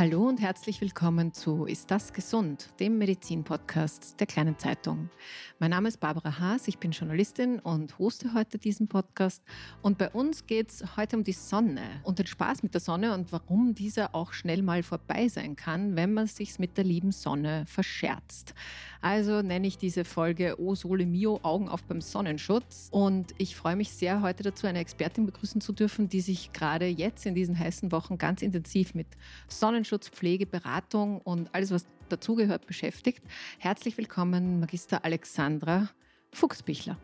Hallo und herzlich willkommen zu Ist das gesund, dem Medizin-Podcast der kleinen Zeitung. Mein Name ist Barbara Haas, ich bin Journalistin und hoste heute diesen Podcast. Und bei uns geht es heute um die Sonne und den Spaß mit der Sonne und warum dieser auch schnell mal vorbei sein kann, wenn man sich mit der lieben Sonne verscherzt. Also nenne ich diese Folge O Sole Mio, Augen auf beim Sonnenschutz. Und ich freue mich sehr, heute dazu eine Expertin begrüßen zu dürfen, die sich gerade jetzt in diesen heißen Wochen ganz intensiv mit Sonnenschutz Pflege, Beratung und alles, was dazugehört, beschäftigt. Herzlich willkommen, Magister Alexandra Fuchsbichler.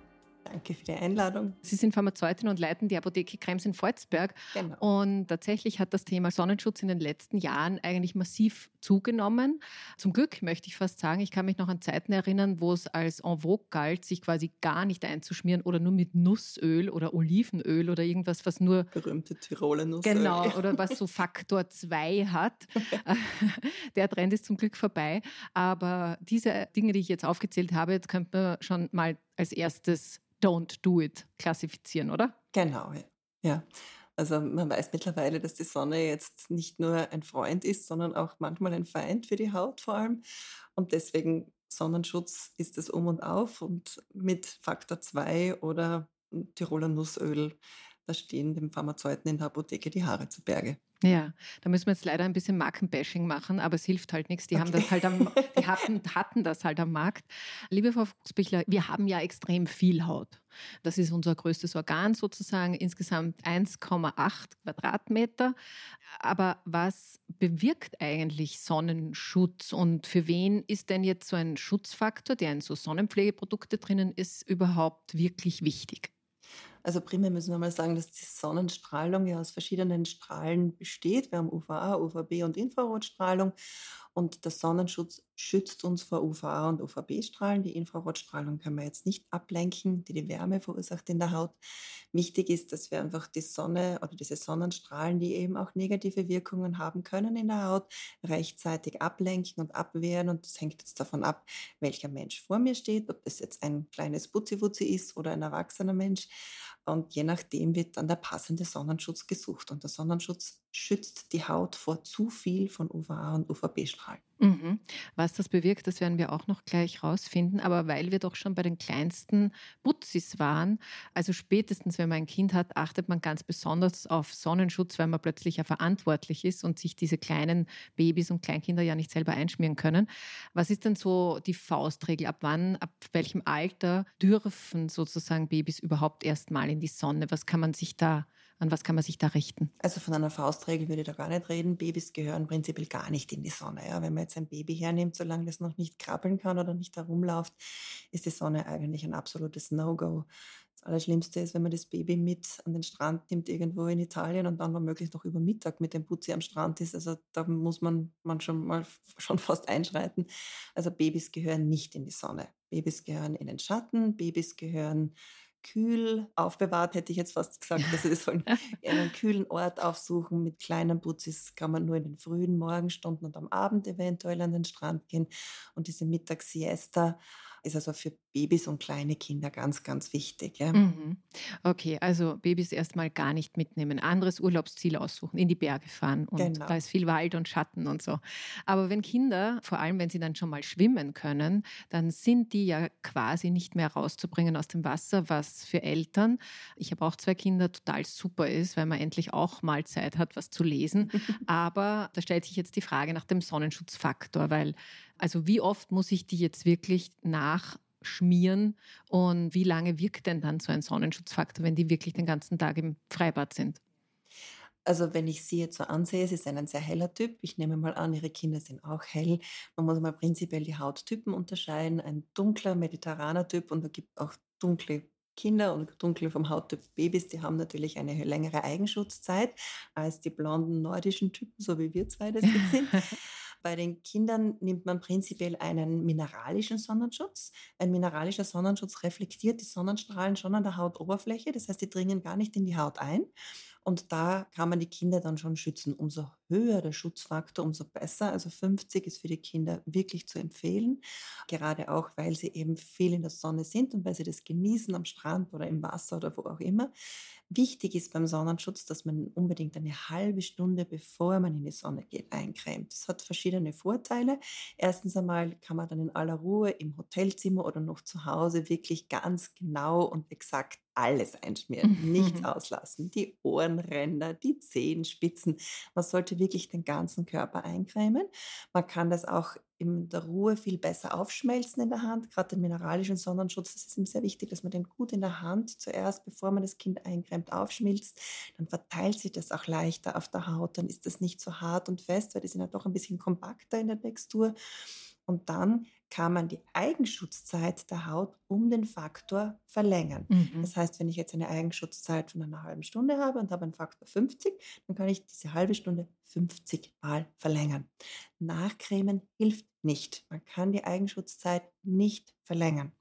Danke für die Einladung. Sie sind Pharmazeutin und leiten die Apotheke Krems in Volzberg. Genau. Und tatsächlich hat das Thema Sonnenschutz in den letzten Jahren eigentlich massiv zugenommen. Zum Glück möchte ich fast sagen, ich kann mich noch an Zeiten erinnern, wo es als en vogue galt, sich quasi gar nicht einzuschmieren oder nur mit Nussöl oder Olivenöl oder irgendwas, was nur... Berühmte Tiroler Nussöl. Genau, oder was so Faktor 2 hat. Der Trend ist zum Glück vorbei. Aber diese Dinge, die ich jetzt aufgezählt habe, jetzt könnte man schon mal als erstes Don't Do It klassifizieren, oder? Genau, ja. Also man weiß mittlerweile, dass die Sonne jetzt nicht nur ein Freund ist, sondern auch manchmal ein Feind für die Haut vor allem. Und deswegen Sonnenschutz ist es um und auf und mit Faktor 2 oder Tiroler Nussöl, da stehen dem Pharmazeuten in der Apotheke die Haare zu Berge. Ja, da müssen wir jetzt leider ein bisschen Markenbashing machen, aber es hilft halt nichts. Die okay. haben das halt am, die hatten, hatten das halt am Markt. Liebe Frau Fuchsbichler, wir haben ja extrem viel Haut. Das ist unser größtes Organ sozusagen, insgesamt 1,8 Quadratmeter. Aber was bewirkt eigentlich Sonnenschutz und für wen ist denn jetzt so ein Schutzfaktor, der in so Sonnenpflegeprodukte drinnen ist, überhaupt wirklich wichtig? Also primär müssen wir mal sagen, dass die Sonnenstrahlung ja aus verschiedenen Strahlen besteht. Wir haben UVA, UVB und Infrarotstrahlung. Und der Sonnenschutz schützt uns vor UVA und UVB-Strahlen. Die Infrarotstrahlung kann man jetzt nicht ablenken, die die Wärme verursacht in der Haut. Wichtig ist, dass wir einfach die Sonne oder diese Sonnenstrahlen, die eben auch negative Wirkungen haben können in der Haut, rechtzeitig ablenken und abwehren. Und das hängt jetzt davon ab, welcher Mensch vor mir steht, ob es jetzt ein kleines Butziwutzi ist oder ein erwachsener Mensch. Und je nachdem wird dann der passende Sonnenschutz gesucht. Und der Sonnenschutz schützt die Haut vor zu viel von UVA und UVB-Strahlen. Mhm. Was das bewirkt, das werden wir auch noch gleich rausfinden. Aber weil wir doch schon bei den kleinsten Butzis waren, also spätestens, wenn man ein Kind hat, achtet man ganz besonders auf Sonnenschutz, weil man plötzlich ja verantwortlich ist und sich diese kleinen Babys und Kleinkinder ja nicht selber einschmieren können. Was ist denn so die Faustregel? Ab wann, ab welchem Alter dürfen sozusagen Babys überhaupt erst mal in die Sonne? Was kann man sich da an was kann man sich da richten? Also von einer Faustregel würde ich da gar nicht reden. Babys gehören prinzipiell gar nicht in die Sonne. Ja, wenn man jetzt ein Baby hernimmt, solange das noch nicht krabbeln kann oder nicht herumläuft, ist die Sonne eigentlich ein absolutes No-Go. Das Allerschlimmste ist, wenn man das Baby mit an den Strand nimmt, irgendwo in Italien und dann womöglich noch über Mittag mit dem Putzi am Strand ist. Also da muss man, man schon mal schon fast einschreiten. Also Babys gehören nicht in die Sonne. Babys gehören in den Schatten, Babys gehören kühl aufbewahrt, hätte ich jetzt fast gesagt. Also das sollen einen kühlen Ort aufsuchen. Mit kleinen Putzis kann man nur in den frühen Morgenstunden und am Abend eventuell an den Strand gehen. Und diese Mittagssiesta ist also für Babys und kleine Kinder ganz, ganz wichtig. Ja. Mhm. Okay, also Babys erstmal gar nicht mitnehmen, anderes Urlaubsziel aussuchen, in die Berge fahren und genau. da ist viel Wald und Schatten und so. Aber wenn Kinder, vor allem wenn sie dann schon mal schwimmen können, dann sind die ja quasi nicht mehr rauszubringen aus dem Wasser, was für Eltern, ich habe auch zwei Kinder, total super ist, weil man endlich auch mal Zeit hat, was zu lesen. Aber da stellt sich jetzt die Frage nach dem Sonnenschutzfaktor, weil also wie oft muss ich die jetzt wirklich nachschmieren und wie lange wirkt denn dann so ein Sonnenschutzfaktor, wenn die wirklich den ganzen Tag im Freibad sind? Also wenn ich sie jetzt so ansehe, sie ist ein sehr heller Typ. Ich nehme mal an, ihre Kinder sind auch hell. Man muss mal prinzipiell die Hauttypen unterscheiden. Ein dunkler mediterraner Typ und da gibt auch dunkle Kinder und dunkle vom Hauttyp Babys, die haben natürlich eine längere Eigenschutzzeit als die blonden nordischen Typen, so wie wir zwei das jetzt sind. Bei den Kindern nimmt man prinzipiell einen mineralischen Sonnenschutz. Ein mineralischer Sonnenschutz reflektiert die Sonnenstrahlen schon an der Hautoberfläche, das heißt, die dringen gar nicht in die Haut ein. Und da kann man die Kinder dann schon schützen. Umso höher der Schutzfaktor, umso besser. Also 50 ist für die Kinder wirklich zu empfehlen. Gerade auch, weil sie eben viel in der Sonne sind und weil sie das genießen am Strand oder im Wasser oder wo auch immer. Wichtig ist beim Sonnenschutz, dass man unbedingt eine halbe Stunde bevor man in die Sonne geht eincremt. Das hat verschiedene Vorteile. Erstens einmal kann man dann in aller Ruhe im Hotelzimmer oder noch zu Hause wirklich ganz genau und exakt alles einschmieren, nichts auslassen. Die Ohrenränder, die Zehenspitzen. Man sollte wirklich den ganzen Körper eincremen. Man kann das auch in der Ruhe viel besser aufschmelzen in der Hand, gerade den mineralischen Sonnenschutz. Das ist ihm sehr wichtig, dass man den gut in der Hand zuerst, bevor man das Kind eincremt, aufschmilzt. Dann verteilt sich das auch leichter auf der Haut. Dann ist das nicht so hart und fest, weil die sind ja doch ein bisschen kompakter in der Textur. Und dann kann man die Eigenschutzzeit der Haut um den Faktor verlängern. Mhm. Das heißt, wenn ich jetzt eine Eigenschutzzeit von einer halben Stunde habe und habe einen Faktor 50, dann kann ich diese halbe Stunde 50 Mal verlängern. Nachcremen hilft nicht. Man kann die Eigenschutzzeit nicht verlängern.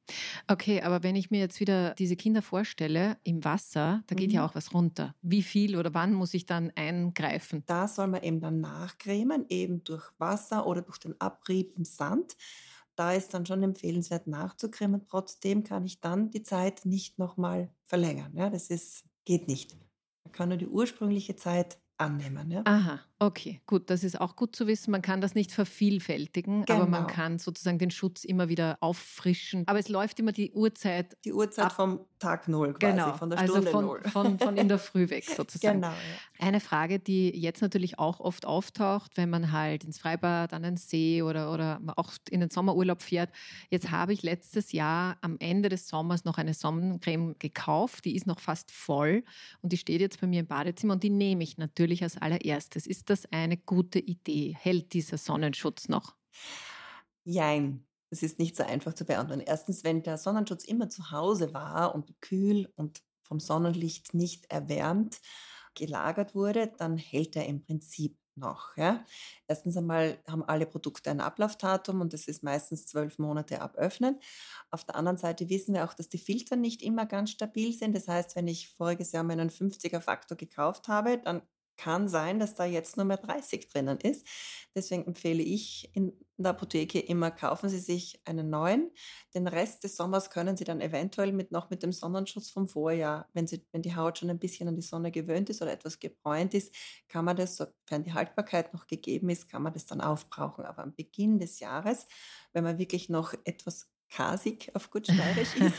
Okay, aber wenn ich mir jetzt wieder diese Kinder vorstelle im Wasser, da geht mhm. ja auch was runter. Wie viel oder wann muss ich dann eingreifen? Da soll man eben dann nachcremen, eben durch Wasser oder durch den Abrieb im Sand. Da ist dann schon empfehlenswert nachzucremen. Trotzdem kann ich dann die Zeit nicht nochmal verlängern. Ja, das ist, geht nicht. Man kann nur die ursprüngliche Zeit annehmen. Ja? Aha, okay, gut. Das ist auch gut zu wissen. Man kann das nicht vervielfältigen, genau. aber man genau. kann sozusagen den Schutz immer wieder auffrischen. Aber es läuft immer die Uhrzeit. Die Uhrzeit ab. vom Tag Null quasi, genau. von der also Stunde von, Null. Von, von in der Früh weg sozusagen. genau. Ja. Eine Frage, die jetzt natürlich auch oft auftaucht, wenn man halt ins Freibad, an den See oder, oder auch in den Sommerurlaub fährt. Jetzt habe ich letztes Jahr am Ende des Sommers noch eine Sonnencreme gekauft. Die ist noch fast voll und die steht jetzt bei mir im Badezimmer und die nehme ich natürlich als allererstes. Ist das eine gute Idee? Hält dieser Sonnenschutz noch? Jein. Es ist nicht so einfach zu beantworten. Erstens, wenn der Sonnenschutz immer zu Hause war und kühl und vom Sonnenlicht nicht erwärmt gelagert wurde, dann hält er im Prinzip noch. Ja? Erstens einmal haben alle Produkte ein Ablaufdatum und das ist meistens zwölf Monate ab Öffnen. Auf der anderen Seite wissen wir auch, dass die Filter nicht immer ganz stabil sind. Das heißt, wenn ich voriges Jahr meinen 50er Faktor gekauft habe, dann kann sein, dass da jetzt nur mehr 30 drinnen ist. Deswegen empfehle ich in der Apotheke immer, kaufen Sie sich einen neuen. Den Rest des Sommers können Sie dann eventuell mit, noch mit dem Sonnenschutz vom Vorjahr, wenn, Sie, wenn die Haut schon ein bisschen an die Sonne gewöhnt ist oder etwas gebräunt ist, kann man das, sofern die Haltbarkeit noch gegeben ist, kann man das dann aufbrauchen. Aber am Beginn des Jahres, wenn man wirklich noch etwas kasig auf gut steirisch ist,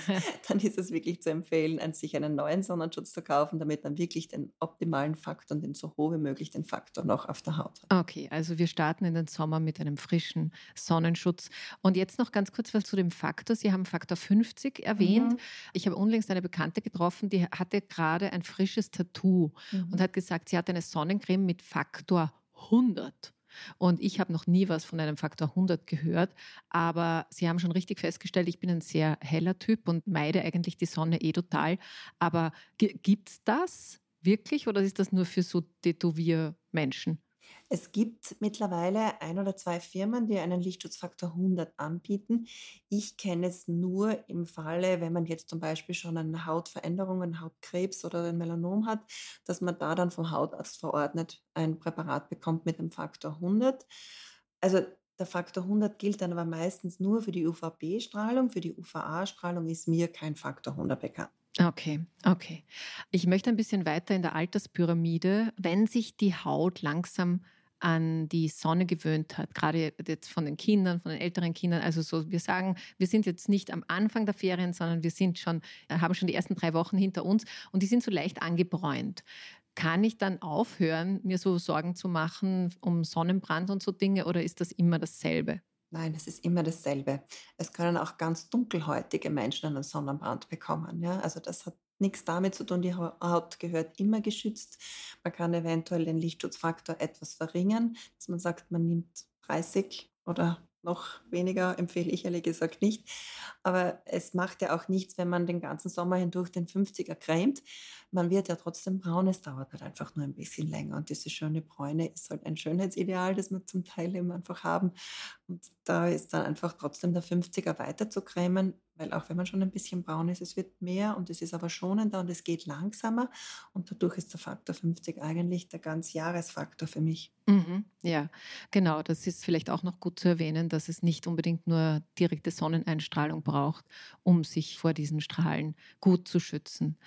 dann ist es wirklich zu empfehlen, sich einen neuen Sonnenschutz zu kaufen, damit man wirklich den optimalen Faktor und den so hoch wie möglich den Faktor noch auf der Haut hat. Okay, also wir starten in den Sommer mit einem frischen Sonnenschutz. Und jetzt noch ganz kurz was zu dem Faktor. Sie haben Faktor 50 erwähnt. Mhm. Ich habe unlängst eine Bekannte getroffen, die hatte gerade ein frisches Tattoo mhm. und hat gesagt, sie hat eine Sonnencreme mit Faktor 100. Und ich habe noch nie was von einem Faktor 100 gehört, aber Sie haben schon richtig festgestellt, ich bin ein sehr heller Typ und meide eigentlich die Sonne eh total. Aber gibt es das wirklich oder ist das nur für so Tätowiermenschen? Es gibt mittlerweile ein oder zwei Firmen, die einen Lichtschutzfaktor 100 anbieten. Ich kenne es nur im Falle, wenn man jetzt zum Beispiel schon eine Hautveränderung, einen Hautkrebs oder ein Melanom hat, dass man da dann vom Hautarzt verordnet ein Präparat bekommt mit dem Faktor 100. Also der Faktor 100 gilt dann aber meistens nur für die UVB-Strahlung. Für die UVA-Strahlung ist mir kein Faktor 100 bekannt. Okay, okay. Ich möchte ein bisschen weiter in der Alterspyramide. Wenn sich die Haut langsam an die Sonne gewöhnt hat, gerade jetzt von den Kindern, von den älteren Kindern. Also so, wir sagen, wir sind jetzt nicht am Anfang der Ferien, sondern wir sind schon, haben schon die ersten drei Wochen hinter uns und die sind so leicht angebräunt. Kann ich dann aufhören, mir so Sorgen zu machen um Sonnenbrand und so Dinge oder ist das immer dasselbe? Nein, es ist immer dasselbe. Es können auch ganz dunkelhäutige Menschen einen Sonnenbrand bekommen. Ja? Also das hat nichts damit zu tun. Die Haut gehört immer geschützt. Man kann eventuell den Lichtschutzfaktor etwas verringern, dass man sagt, man nimmt 30 oder noch weniger empfehle ich ehrlich gesagt nicht. Aber es macht ja auch nichts, wenn man den ganzen Sommer hindurch den 50er cremt. Man wird ja trotzdem braun. Es dauert halt einfach nur ein bisschen länger. Und diese schöne Bräune ist halt ein Schönheitsideal, das wir zum Teil eben einfach haben. Und da ist dann einfach trotzdem der 50er weiter zu cremen, weil auch wenn man schon ein bisschen braun ist, es wird mehr und es ist aber schonender und es geht langsamer und dadurch ist der Faktor 50 eigentlich der ganz Jahresfaktor für mich. Mhm, ja, genau. Das ist vielleicht auch noch gut zu erwähnen, dass es nicht unbedingt nur direkte Sonneneinstrahlung braucht, um sich vor diesen Strahlen gut zu schützen.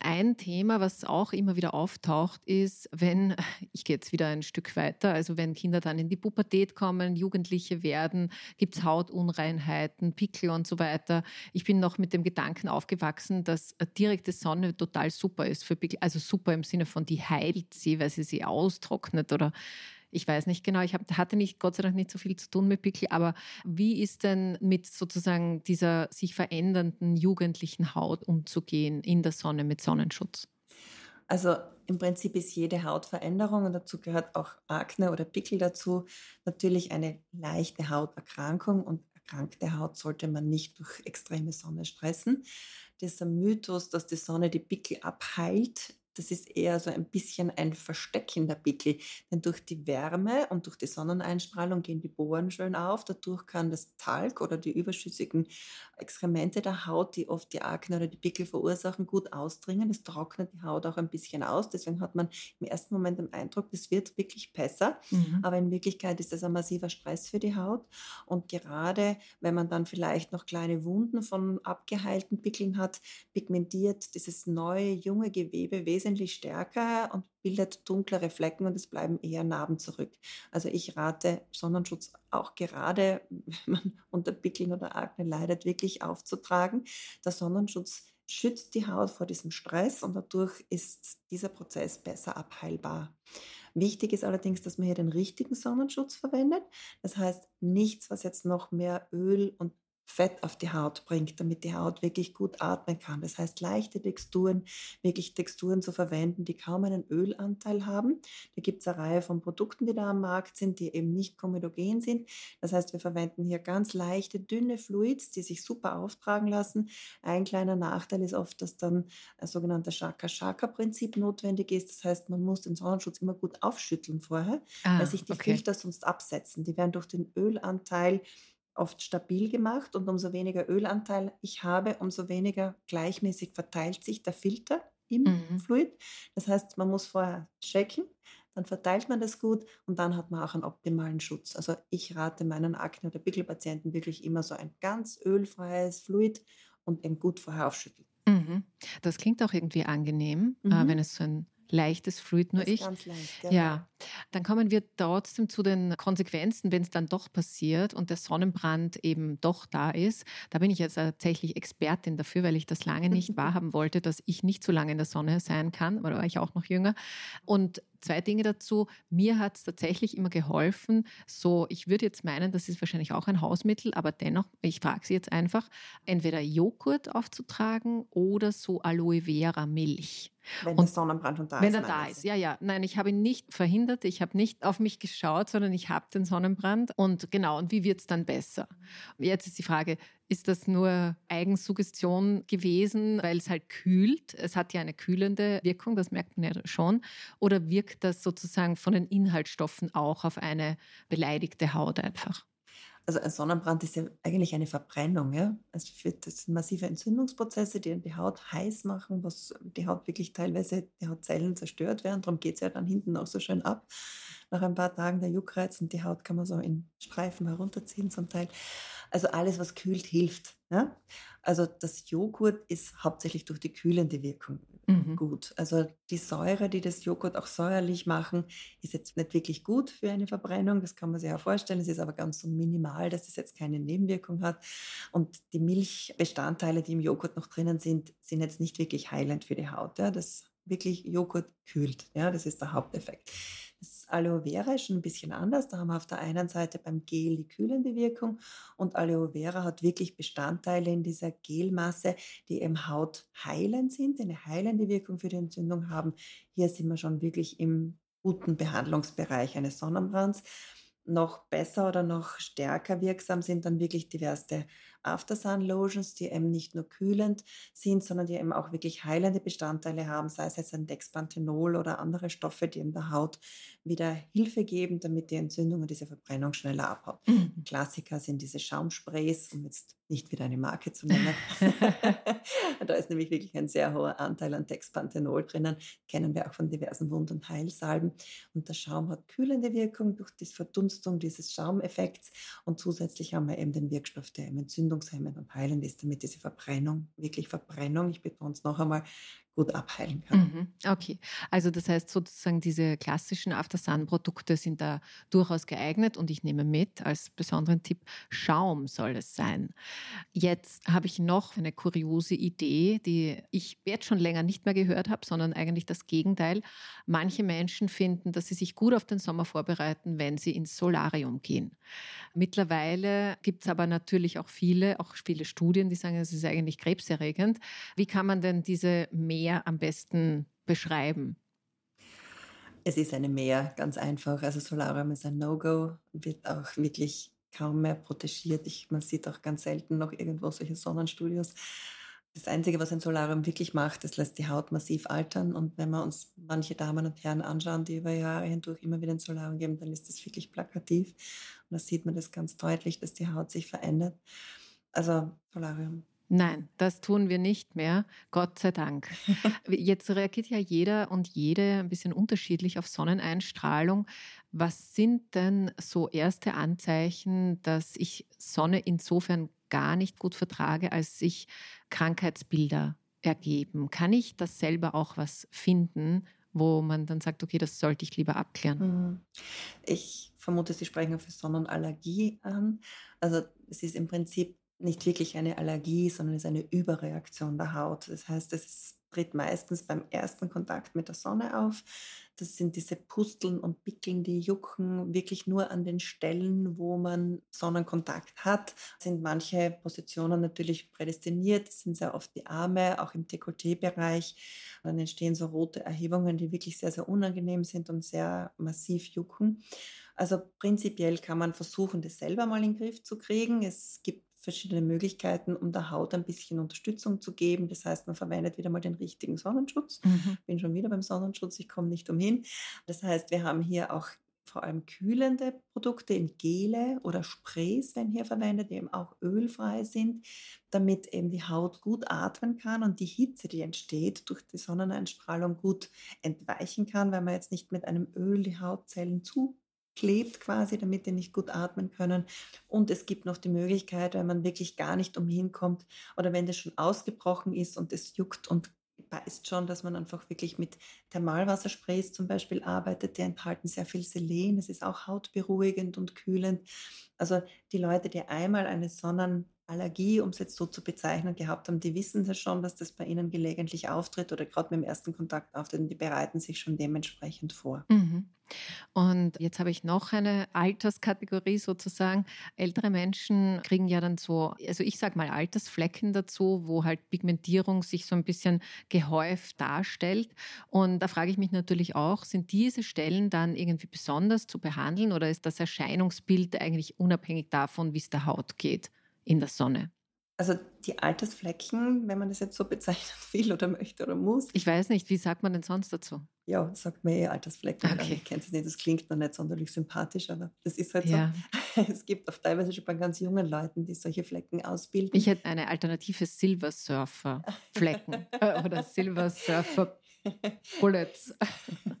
Ein Thema, was auch immer wieder auftaucht, ist, wenn, ich gehe jetzt wieder ein Stück weiter, also wenn Kinder dann in die Pubertät kommen, Jugendliche werden, gibt es Hautunreinheiten, Pickel und so weiter. Ich bin noch mit dem Gedanken aufgewachsen, dass direkte Sonne total super ist für Pickel, also super im Sinne von, die heilt sie, weil sie sie austrocknet oder ich weiß nicht genau, ich hab, hatte nicht, Gott sei Dank nicht so viel zu tun mit Pickel, aber wie ist denn mit sozusagen dieser sich verändernden jugendlichen Haut umzugehen in der Sonne mit Sonnenschutz? Also im Prinzip ist jede Hautveränderung und dazu gehört auch Akne oder Pickel dazu natürlich eine leichte Hauterkrankung und erkrankte Haut sollte man nicht durch extreme Sonne stressen. Dieser Mythos, dass die Sonne die Pickel abheilt, das ist eher so ein bisschen ein versteckender Pickel, denn durch die Wärme und durch die Sonneneinstrahlung gehen die Poren schön auf. Dadurch kann das Talg oder die überschüssigen Exkremente der Haut, die oft die Akne oder die Pickel verursachen, gut ausdringen. Es trocknet die Haut auch ein bisschen aus. Deswegen hat man im ersten Moment den Eindruck, es wird wirklich besser. Mhm. Aber in Wirklichkeit ist das ein massiver Stress für die Haut. Und gerade wenn man dann vielleicht noch kleine Wunden von abgeheilten Pickeln hat, pigmentiert dieses neue, junge Gewebe wesentlich wesentlich stärker und bildet dunklere Flecken und es bleiben eher Narben zurück. Also ich rate Sonnenschutz auch gerade, wenn man unter Pickeln oder Akne leidet, wirklich aufzutragen. Der Sonnenschutz schützt die Haut vor diesem Stress und dadurch ist dieser Prozess besser abheilbar. Wichtig ist allerdings, dass man hier den richtigen Sonnenschutz verwendet. Das heißt, nichts, was jetzt noch mehr Öl und Fett auf die Haut bringt, damit die Haut wirklich gut atmen kann. Das heißt, leichte Texturen, wirklich Texturen zu verwenden, die kaum einen Ölanteil haben. Da gibt es eine Reihe von Produkten, die da am Markt sind, die eben nicht komedogen sind. Das heißt, wir verwenden hier ganz leichte, dünne Fluids, die sich super auftragen lassen. Ein kleiner Nachteil ist oft, dass dann ein sogenannter Shaka-Shaka-Prinzip notwendig ist. Das heißt, man muss den Sonnenschutz immer gut aufschütteln vorher, ah, weil sich die okay. Filter sonst absetzen. Die werden durch den Ölanteil oft stabil gemacht und umso weniger Ölanteil ich habe, umso weniger gleichmäßig verteilt sich der Filter im mhm. Fluid. Das heißt, man muss vorher checken, dann verteilt man das gut und dann hat man auch einen optimalen Schutz. Also ich rate meinen Akne- oder Pickelpatienten wirklich immer so ein ganz ölfreies Fluid und eben gut vorher aufschütteln. Mhm. Das klingt auch irgendwie angenehm, äh, mhm. wenn es so ein leichtes Fluid nur ich. Ganz leicht, genau. Ja, dann kommen wir trotzdem zu den Konsequenzen, wenn es dann doch passiert und der Sonnenbrand eben doch da ist. Da bin ich jetzt tatsächlich Expertin dafür, weil ich das lange nicht wahrhaben wollte, dass ich nicht so lange in der Sonne sein kann, oder war ich auch noch jünger. Und zwei Dinge dazu. Mir hat es tatsächlich immer geholfen. So, ich würde jetzt meinen, das ist wahrscheinlich auch ein Hausmittel, aber dennoch, ich frage Sie jetzt einfach, entweder Joghurt aufzutragen oder so Aloe Vera Milch. Wenn und der Sonnenbrand schon da wenn ist. Wenn er da ist, ja, ja. Nein, ich habe ihn nicht verhindert, ich habe nicht auf mich geschaut, sondern ich habe den Sonnenbrand. Und genau, und wie wird es dann besser? Jetzt ist die Frage, ist das nur Eigensuggestion gewesen, weil es halt kühlt? Es hat ja eine kühlende Wirkung, das merkt man ja schon. Oder wirkt das sozusagen von den Inhaltsstoffen auch auf eine beleidigte Haut einfach? Also ein Sonnenbrand ist ja eigentlich eine Verbrennung. Ja? Also das sind massive Entzündungsprozesse, die die Haut heiß machen, was die Haut wirklich teilweise, die Hautzellen zerstört werden. Darum geht es ja dann hinten auch so schön ab. Nach ein paar Tagen der Juckreiz und die Haut kann man so in Streifen herunterziehen zum Teil. Also alles, was kühlt, hilft. Ja? Also das Joghurt ist hauptsächlich durch die kühlende Wirkung mhm. gut. Also die Säure, die das Joghurt auch säuerlich machen, ist jetzt nicht wirklich gut für eine Verbrennung. Das kann man sich ja vorstellen. Es ist aber ganz so minimal, dass es jetzt keine Nebenwirkung hat. Und die Milchbestandteile, die im Joghurt noch drinnen sind, sind jetzt nicht wirklich heilend für die Haut. Ja? Das wirklich Joghurt kühlt. Ja? Das ist der Haupteffekt. Aloe Vera ist schon ein bisschen anders. Da haben wir auf der einen Seite beim Gel die kühlende Wirkung und Aloe Vera hat wirklich Bestandteile in dieser Gelmasse, die eben hautheilend sind, eine heilende Wirkung für die Entzündung haben. Hier sind wir schon wirklich im guten Behandlungsbereich eines Sonnenbrands noch besser oder noch stärker wirksam sind dann wirklich diverse Aftersun-Lotions, die eben nicht nur kühlend sind, sondern die eben auch wirklich heilende Bestandteile haben, sei es jetzt ein Dexpanthenol oder andere Stoffe, die in der Haut wieder Hilfe geben, damit die Entzündung und diese Verbrennung schneller abhaut. Mhm. Klassiker sind diese Schaumsprays, um jetzt nicht wieder eine Marke zu nennen. da ist nämlich wirklich ein sehr hoher Anteil an Dexpanthenol drinnen. Kennen wir auch von diversen Wund- und Heilsalben. Und der Schaum hat kühlende Wirkung durch die Verdunstung dieses Schaumeffekts. Und zusätzlich haben wir eben den Wirkstoff, der eben entzündungshemmend und heilend ist, damit diese Verbrennung, wirklich Verbrennung, ich betone es noch einmal, gut abheilen kann. Mhm. Okay, also das heißt sozusagen, diese klassischen Aftersun-Produkte sind da durchaus geeignet und ich nehme mit als besonderen Tipp, Schaum soll es sein. Jetzt habe ich noch eine kuriose Idee, die ich jetzt schon länger nicht mehr gehört habe, sondern eigentlich das Gegenteil. Manche Menschen finden, dass sie sich gut auf den Sommer vorbereiten, wenn sie ins Solarium gehen. Mittlerweile gibt es aber natürlich auch viele, auch viele Studien, die sagen, es ist eigentlich krebserregend. Wie kann man denn diese Mehr am besten beschreiben? Es ist eine Mehr, ganz einfach. Also Solarium ist ein No-Go, wird auch wirklich kaum mehr protegiert. Ich, man sieht auch ganz selten noch irgendwo solche Sonnenstudios. Das Einzige, was ein Solarium wirklich macht, es lässt die Haut massiv altern. Und wenn wir uns manche Damen und Herren anschauen, die über Jahre hindurch immer wieder ein Solarium geben, dann ist das wirklich plakativ. Und da sieht man das ganz deutlich, dass die Haut sich verändert. Also Solarium. Nein, das tun wir nicht mehr, Gott sei Dank. Jetzt reagiert ja jeder und jede ein bisschen unterschiedlich auf Sonneneinstrahlung. Was sind denn so erste Anzeichen, dass ich Sonne insofern gar nicht gut vertrage, als sich Krankheitsbilder ergeben? Kann ich das selber auch was finden, wo man dann sagt, okay, das sollte ich lieber abklären? Mhm. Ich vermute, Sie sprechen auf Sonnenallergie an. Also es ist im Prinzip nicht wirklich eine Allergie, sondern es ist eine Überreaktion der Haut. Das heißt, es tritt meistens beim ersten Kontakt mit der Sonne auf. Das sind diese Pusteln und Pickeln, die jucken wirklich nur an den Stellen, wo man Sonnenkontakt hat. Sind manche Positionen natürlich prädestiniert, das sind sehr oft die Arme, auch im Dekolleté-Bereich. Dann entstehen so rote Erhebungen, die wirklich sehr, sehr unangenehm sind und sehr massiv jucken. Also prinzipiell kann man versuchen, das selber mal in den Griff zu kriegen. Es gibt verschiedene Möglichkeiten, um der Haut ein bisschen Unterstützung zu geben. Das heißt, man verwendet wieder mal den richtigen Sonnenschutz. Mhm. Bin schon wieder beim Sonnenschutz, ich komme nicht umhin. Das heißt, wir haben hier auch vor allem kühlende Produkte in Gele oder Sprays, wenn hier verwendet, die eben auch ölfrei sind, damit eben die Haut gut atmen kann und die Hitze, die entsteht durch die Sonneneinstrahlung, gut entweichen kann, weil man jetzt nicht mit einem Öl die Hautzellen zu klebt quasi, damit die nicht gut atmen können. Und es gibt noch die Möglichkeit, wenn man wirklich gar nicht umhin kommt oder wenn das schon ausgebrochen ist und es juckt und beißt schon, dass man einfach wirklich mit Thermalwassersprays zum Beispiel arbeitet. Die enthalten sehr viel Selen. Es ist auch hautberuhigend und kühlend. Also die Leute, die einmal eine Sonnenallergie, um es jetzt so zu bezeichnen, gehabt haben, die wissen ja schon, dass das bei ihnen gelegentlich auftritt oder gerade mit dem ersten Kontakt auftritt und die bereiten sich schon dementsprechend vor. Mhm. Und jetzt habe ich noch eine Alterskategorie sozusagen. Ältere Menschen kriegen ja dann so, also ich sage mal Altersflecken dazu, wo halt Pigmentierung sich so ein bisschen gehäuft darstellt. Und da frage ich mich natürlich auch, sind diese Stellen dann irgendwie besonders zu behandeln oder ist das Erscheinungsbild eigentlich unabhängig davon, wie es der Haut geht in der Sonne? Also die Altersflecken, wenn man das jetzt so bezeichnen will oder möchte oder muss. Ich weiß nicht, wie sagt man denn sonst dazu? Ja, sagt man eh Altersflecken. Okay. Ich kenne es nicht, das klingt noch nicht sonderlich sympatisch, aber das ist halt ja. so. Es gibt auch teilweise schon bei ganz jungen Leuten, die solche Flecken ausbilden. Ich hätte eine alternative Silver Surfer Flecken äh, oder Silver Surfer Bullets. es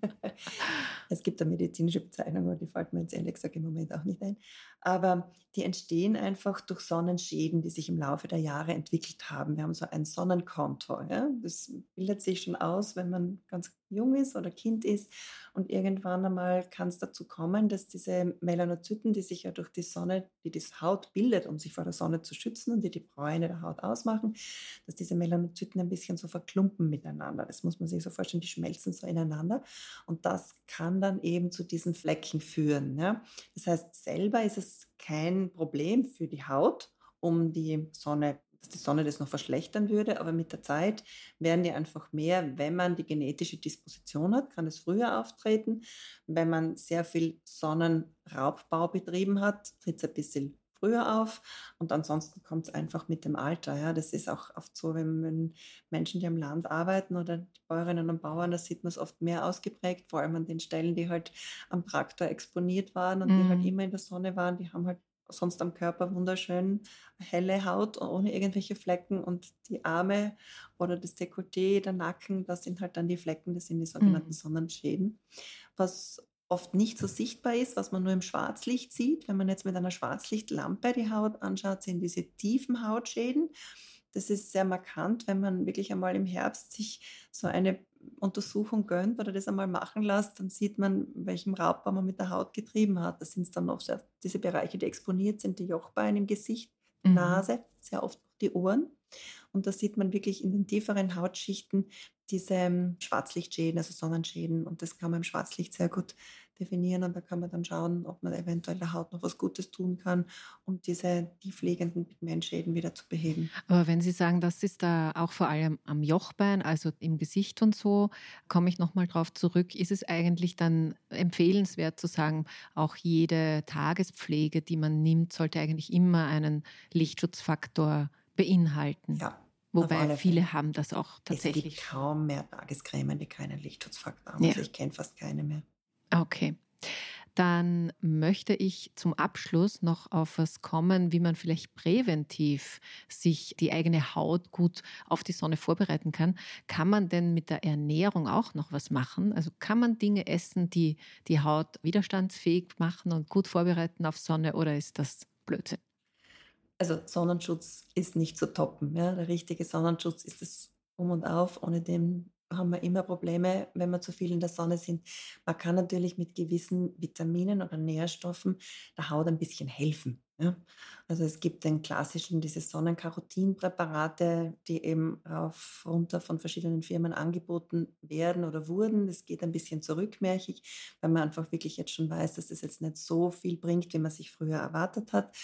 gibt eine medizinische Bezeichnung, aber die fällt mir jetzt ehrlich gesagt im Moment auch nicht ein. Aber die entstehen einfach durch Sonnenschäden, die sich im Laufe der Jahre entwickelt haben. Wir haben so ein Sonnenkonto. Ja? Das bildet sich schon aus, wenn man ganz jung ist oder Kind ist. Und irgendwann einmal kann es dazu kommen, dass diese Melanozyten, die sich ja durch die Sonne, die die Haut bildet, um sich vor der Sonne zu schützen und die die Bräune der Haut ausmachen, dass diese Melanozyten ein bisschen so verklumpen miteinander. Das muss man sich so vorstellen, die schmelzen so ineinander. Und das kann dann eben zu diesen Flecken führen. Ja? Das heißt, selber ist es kein Problem für die Haut, um die Sonne dass die Sonne das noch verschlechtern würde, aber mit der Zeit werden die einfach mehr, wenn man die genetische Disposition hat, kann es früher auftreten. Wenn man sehr viel Sonnenraubbau betrieben hat, tritt es ein bisschen früher auf und ansonsten kommt es einfach mit dem Alter. Ja. Das ist auch oft so, wenn, Menschen, die am Land arbeiten oder die Bäuerinnen und Bauern, da sieht man es oft mehr ausgeprägt, vor allem an den Stellen, die halt am Traktor exponiert waren und mm. die halt mhm. immer in der Sonne waren, die haben halt sonst am Körper wunderschön helle Haut ohne irgendwelche Flecken und die Arme oder das Dekolleté, der Nacken, das sind halt dann die Flecken, das sind die sogenannten mhm. Sonnenschäden. Was oft nicht so sichtbar ist, was man nur im Schwarzlicht sieht. Wenn man jetzt mit einer Schwarzlichtlampe die Haut anschaut, sind diese tiefen Hautschäden. Das ist sehr markant, wenn man wirklich einmal im Herbst sich so eine Untersuchung gönnt oder das einmal machen lässt, dann sieht man, welchem Raubbau man mit der Haut getrieben hat. Das sind dann oft diese Bereiche, die exponiert sind, die Jochbeine im Gesicht, mhm. Nase, sehr oft die Ohren. Und da sieht man wirklich in den tieferen Hautschichten diese ähm, Schwarzlichtschäden, also Sonnenschäden. Und das kann man im Schwarzlicht sehr gut definieren und da kann man dann schauen, ob man eventuell der Haut noch was Gutes tun kann, um diese tiefliegenden Pigmentschäden wieder zu beheben. Aber wenn Sie sagen, das ist da auch vor allem am Jochbein, also im Gesicht und so, komme ich nochmal drauf zurück, ist es eigentlich dann empfehlenswert zu sagen, auch jede Tagespflege, die man nimmt, sollte eigentlich immer einen Lichtschutzfaktor beinhalten? Ja. Wobei viele haben das auch tatsächlich. Es gibt kaum mehr Tagescremen, die keinen Lichtschutzfaktor haben. Ja. Also ich kenne fast keine mehr. Okay. Dann möchte ich zum Abschluss noch auf was kommen, wie man vielleicht präventiv sich die eigene Haut gut auf die Sonne vorbereiten kann. Kann man denn mit der Ernährung auch noch was machen? Also kann man Dinge essen, die die Haut widerstandsfähig machen und gut vorbereiten auf Sonne oder ist das Blödsinn? Also Sonnenschutz ist nicht zu toppen. Ja? Der richtige Sonnenschutz ist es um und auf, ohne den haben wir immer Probleme, wenn wir zu viel in der Sonne sind. Man kann natürlich mit gewissen Vitaminen oder Nährstoffen der Haut ein bisschen helfen. Ja? Also es gibt den klassischen, diese Sonnenkarotinpräparate, die eben auf runter von verschiedenen Firmen angeboten werden oder wurden. Das geht ein bisschen zurückmärchig, weil man einfach wirklich jetzt schon weiß, dass das jetzt nicht so viel bringt, wie man sich früher erwartet hat.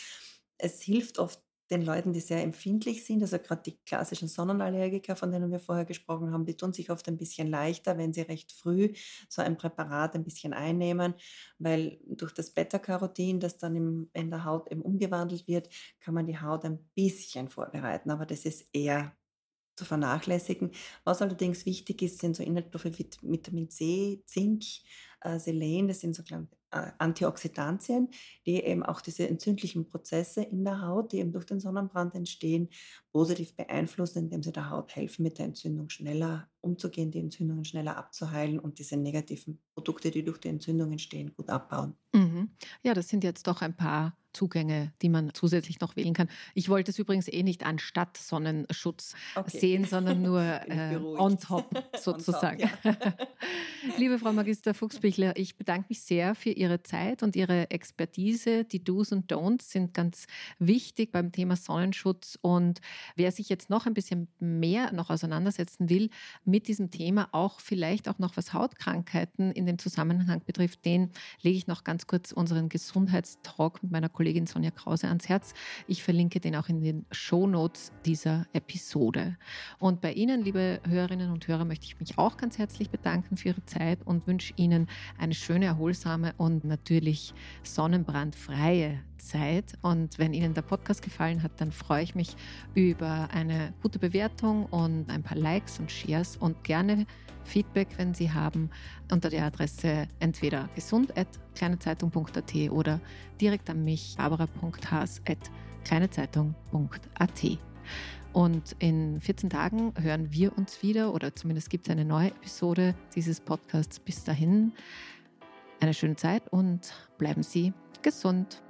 Es hilft oft den Leuten, die sehr empfindlich sind, also gerade die klassischen Sonnenallergiker, von denen wir vorher gesprochen haben, die tun sich oft ein bisschen leichter, wenn sie recht früh so ein Präparat ein bisschen einnehmen, weil durch das Beta-Carotin, das dann im, in der Haut eben umgewandelt wird, kann man die Haut ein bisschen vorbereiten, aber das ist eher zu vernachlässigen. Was allerdings wichtig ist, sind so Inhaltsstoffe wie Vitamin C, Zink, äh, Selen, das sind so äh, Antioxidantien, die eben auch diese entzündlichen Prozesse in der Haut, die eben durch den Sonnenbrand entstehen, positiv beeinflussen, indem sie der Haut helfen, mit der Entzündung schneller umzugehen, die Entzündungen schneller abzuheilen und diese negativen Produkte, die durch die Entzündung entstehen, gut abbauen. Mhm. Ja, das sind jetzt doch ein paar Zugänge, die man zusätzlich noch wählen kann. Ich wollte es übrigens eh nicht anstatt Sonnenschutz okay. sehen, sondern nur äh, on top sozusagen. on top, ja. Liebe Frau Magister Fuchsbichler, ich bedanke mich sehr für Ihre Zeit und Ihre Expertise. Die Do's und Don'ts sind ganz wichtig beim Thema Sonnenschutz. Und wer sich jetzt noch ein bisschen mehr noch auseinandersetzen will mit diesem Thema, auch vielleicht auch noch was Hautkrankheiten in dem Zusammenhang betrifft, den lege ich noch ganz kurz unseren Gesundheitstalk mit meiner Kollegin Sonja Krause ans Herz. Ich verlinke den auch in den Show Notes dieser Episode. Und bei Ihnen, liebe Hörerinnen und Hörer, möchte ich mich auch ganz herzlich bedanken für Ihre Zeit und wünsche Ihnen eine schöne, erholsame und natürlich sonnenbrandfreie Zeit. Und wenn Ihnen der Podcast gefallen hat, dann freue ich mich über eine gute Bewertung und ein paar Likes und Shares und gerne Feedback, wenn Sie haben, unter der Adresse entweder gesund.kleinezeitung.at oder direkt an mich barbara.haas.kleinezeitung.at. Und in 14 Tagen hören wir uns wieder oder zumindest gibt es eine neue Episode dieses Podcasts. Bis dahin eine schöne Zeit und bleiben Sie gesund.